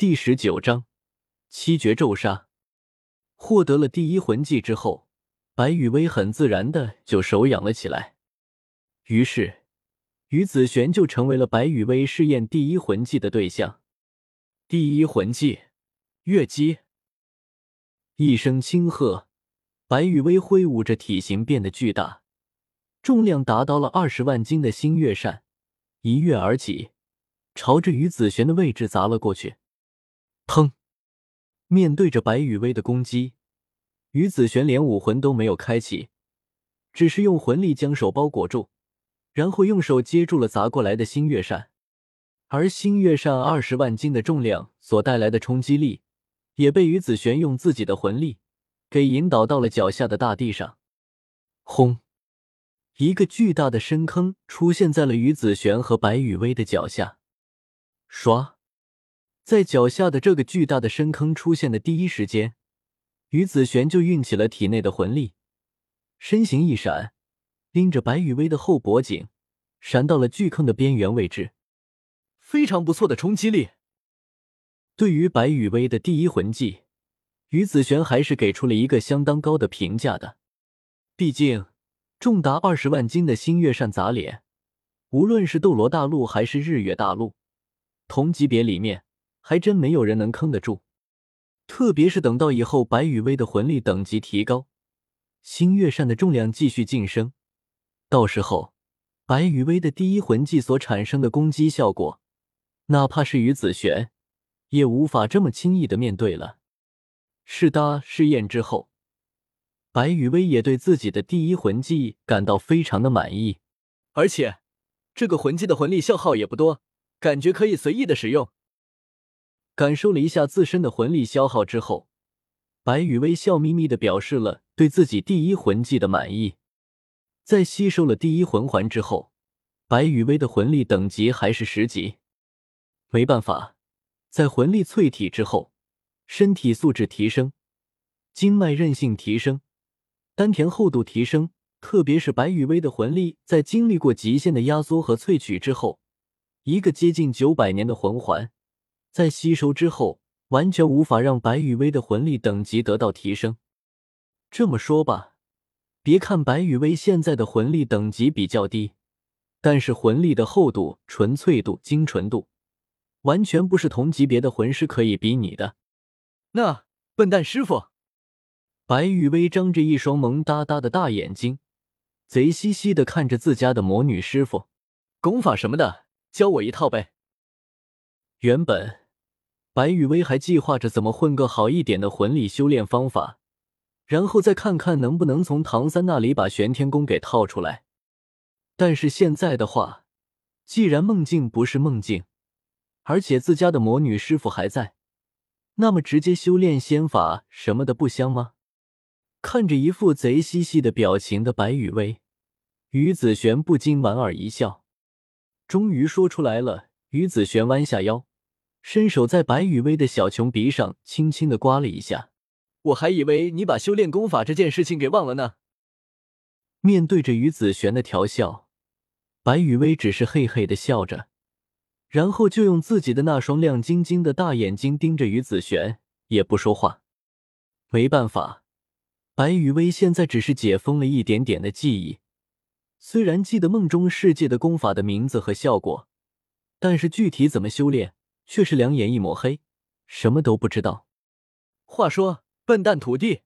第十九章七绝咒杀。获得了第一魂技之后，白雨薇很自然的就手痒了起来。于是，于子璇就成为了白雨薇试验第一魂技的对象。第一魂技，月姬。一声轻喝，白雨薇挥舞着体型变得巨大、重量达到了二十万斤的星月扇，一跃而起，朝着于子璇的位置砸了过去。砰！面对着白雨薇的攻击，于子璇连武魂都没有开启，只是用魂力将手包裹住，然后用手接住了砸过来的星月扇。而星月扇二十万斤的重量所带来的冲击力，也被于子璇用自己的魂力给引导到了脚下的大地上。轰！一个巨大的深坑出现在了于子璇和白雨薇的脚下。唰！在脚下的这个巨大的深坑出现的第一时间，于子璇就运起了体内的魂力，身形一闪，拎着白雨薇的后脖颈，闪到了巨坑的边缘位置。非常不错的冲击力。对于白雨薇的第一魂技，于子璇还是给出了一个相当高的评价的。毕竟，重达二十万斤的星月扇砸脸，无论是斗罗大陆还是日月大陆，同级别里面还真没有人能坑得住。特别是等到以后白雨薇的魂力等级提高，星月扇的重量继续晋升，到时候白雨薇的第一魂技所产生的攻击效果。哪怕是于子璇，也无法这么轻易的面对了。试搭试验之后，白雨薇也对自己的第一魂技感到非常的满意，而且这个魂技的魂力消耗也不多，感觉可以随意的使用。感受了一下自身的魂力消耗之后，白雨薇笑眯眯的表示了对自己第一魂技的满意。在吸收了第一魂环之后，白雨薇的魂力等级还是十级。没办法，在魂力淬体之后，身体素质提升，经脉韧性提升，丹田厚度提升。特别是白羽薇的魂力，在经历过极限的压缩和萃取之后，一个接近九百年的魂环，在吸收之后，完全无法让白羽薇的魂力等级得到提升。这么说吧，别看白羽薇现在的魂力等级比较低，但是魂力的厚度、纯粹度、精纯度。完全不是同级别的魂师可以比拟的。那笨蛋师傅，白雨薇张着一双萌哒哒的大眼睛，贼兮兮的看着自家的魔女师傅，功法什么的，教我一套呗。原本白雨薇还计划着怎么混个好一点的魂力修炼方法，然后再看看能不能从唐三那里把玄天功给套出来。但是现在的话，既然梦境不是梦境。而且自家的魔女师傅还在，那么直接修炼仙法什么的不香吗？看着一副贼兮兮的表情的白雨薇，于子璇不禁莞尔一笑，终于说出来了。于子璇弯下腰，伸手在白雨薇的小穷鼻上轻轻的刮了一下。我还以为你把修炼功法这件事情给忘了呢。面对着于子璇的调笑，白雨薇只是嘿嘿的笑着。然后就用自己的那双亮晶晶的大眼睛盯着于子璇，也不说话。没办法，白雨薇现在只是解封了一点点的记忆，虽然记得梦中世界的功法的名字和效果，但是具体怎么修炼却是两眼一抹黑，什么都不知道。话说，笨蛋徒弟，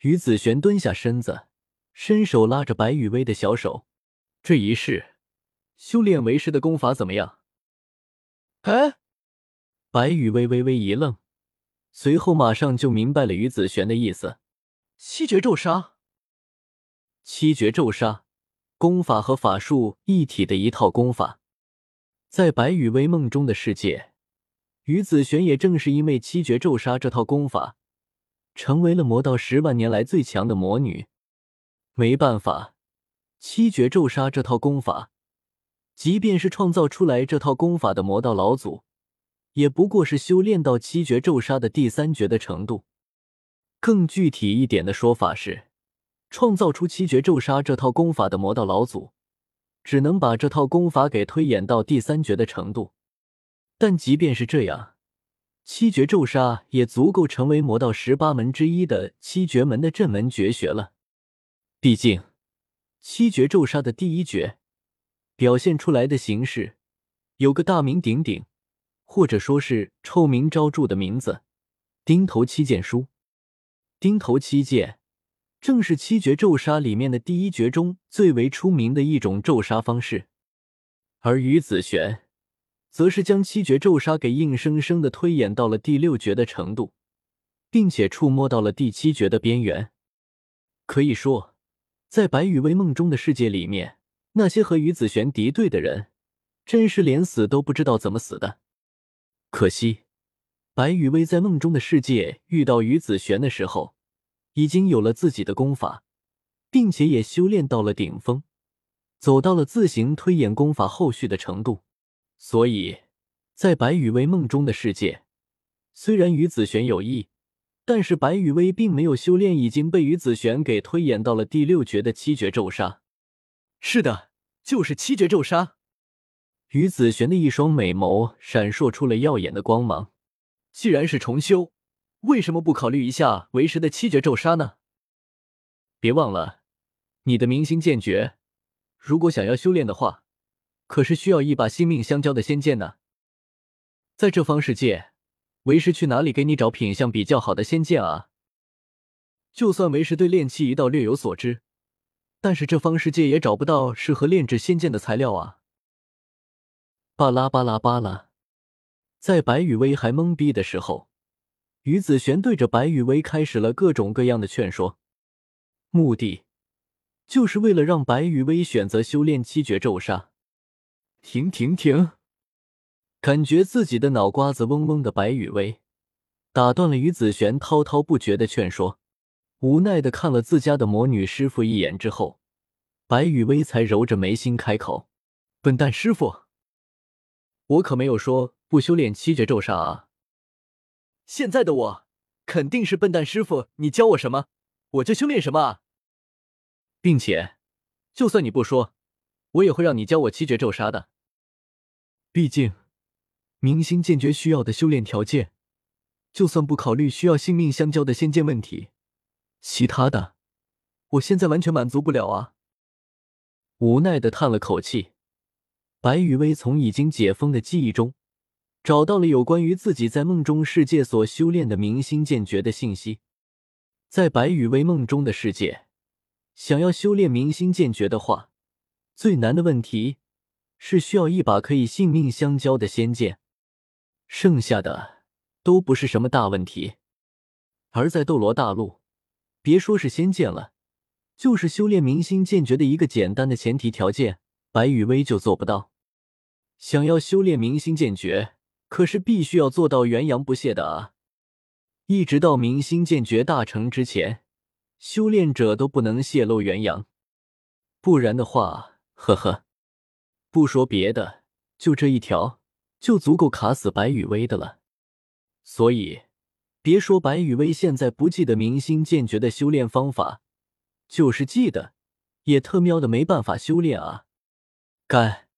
于子璇蹲下身子，伸手拉着白雨薇的小手，这一世修炼为师的功法怎么样？哎，白羽薇微微一愣，随后马上就明白了于子璇的意思。七绝咒杀，七绝咒杀，功法和法术一体的一套功法，在白羽薇梦中的世界，于子璇也正是因为七绝咒杀这套功法，成为了魔道十万年来最强的魔女。没办法，七绝咒杀这套功法。即便是创造出来这套功法的魔道老祖，也不过是修炼到七绝咒杀的第三绝的程度。更具体一点的说法是，创造出七绝咒杀这套功法的魔道老祖，只能把这套功法给推演到第三绝的程度。但即便是这样，七绝咒杀也足够成为魔道十八门之一的七绝门的镇门绝学了。毕竟，七绝咒杀的第一绝表现出来的形式，有个大名鼎鼎，或者说是臭名昭著的名字——钉头七剑书。钉头七剑正是七绝咒杀里面的第一绝中最为出名的一种咒杀方式，而于子玄则是将七绝咒杀给硬生生的推演到了第六绝的程度，并且触摸到了第七绝的边缘。可以说。在白羽薇梦中的世界里面，那些和于子璇敌对的人，真是连死都不知道怎么死的。可惜，白羽薇在梦中的世界遇到于子璇的时候，已经有了自己的功法，并且也修炼到了顶峰，走到了自行推演功法后续的程度。所以，在白羽薇梦中的世界，虽然与子璇有意。但是白羽薇并没有修炼，已经被于子璇给推演到了第六绝的七绝咒杀。是的，就是七绝咒杀。于子璇的一双美眸闪烁出了耀眼的光芒。既然是重修，为什么不考虑一下为师的七绝咒杀呢？别忘了，你的明星剑诀，如果想要修炼的话，可是需要一把性命相交的仙剑呢。在这方世界。为师去哪里给你找品相比较好的仙剑啊？就算为师对炼器一道略有所知，但是这方世界也找不到适合炼制仙剑的材料啊！巴拉巴拉巴拉，在白羽薇还懵逼的时候，于子璇对着白羽薇开始了各种各样的劝说，目的就是为了让白羽薇选择修炼七绝咒杀。停停停！感觉自己的脑瓜子嗡嗡的，白雨薇打断了于子璇滔滔不绝的劝说，无奈的看了自家的魔女师傅一眼之后，白雨薇才揉着眉心开口：“笨蛋师傅，我可没有说不修炼七绝咒杀啊！现在的我肯定是笨蛋师傅，你教我什么，我就修炼什么啊！并且，就算你不说，我也会让你教我七绝咒杀的，毕竟……”明星剑诀需要的修炼条件，就算不考虑需要性命相交的仙剑问题，其他的，我现在完全满足不了啊！无奈的叹了口气，白雨薇从已经解封的记忆中，找到了有关于自己在梦中世界所修炼的明星剑诀的信息。在白雨薇梦中的世界，想要修炼明星剑诀的话，最难的问题是需要一把可以性命相交的仙剑。剩下的都不是什么大问题，而在斗罗大陆，别说是仙剑了，就是修炼明星剑诀的一个简单的前提条件，白羽薇就做不到。想要修炼明星剑诀，可是必须要做到元阳不泄的啊！一直到明星剑诀大成之前，修炼者都不能泄露元阳，不然的话，呵呵，不说别的，就这一条。就足够卡死白羽薇的了，所以别说白羽薇现在不记得明星剑诀的修炼方法，就是记得，也特喵的没办法修炼啊！干！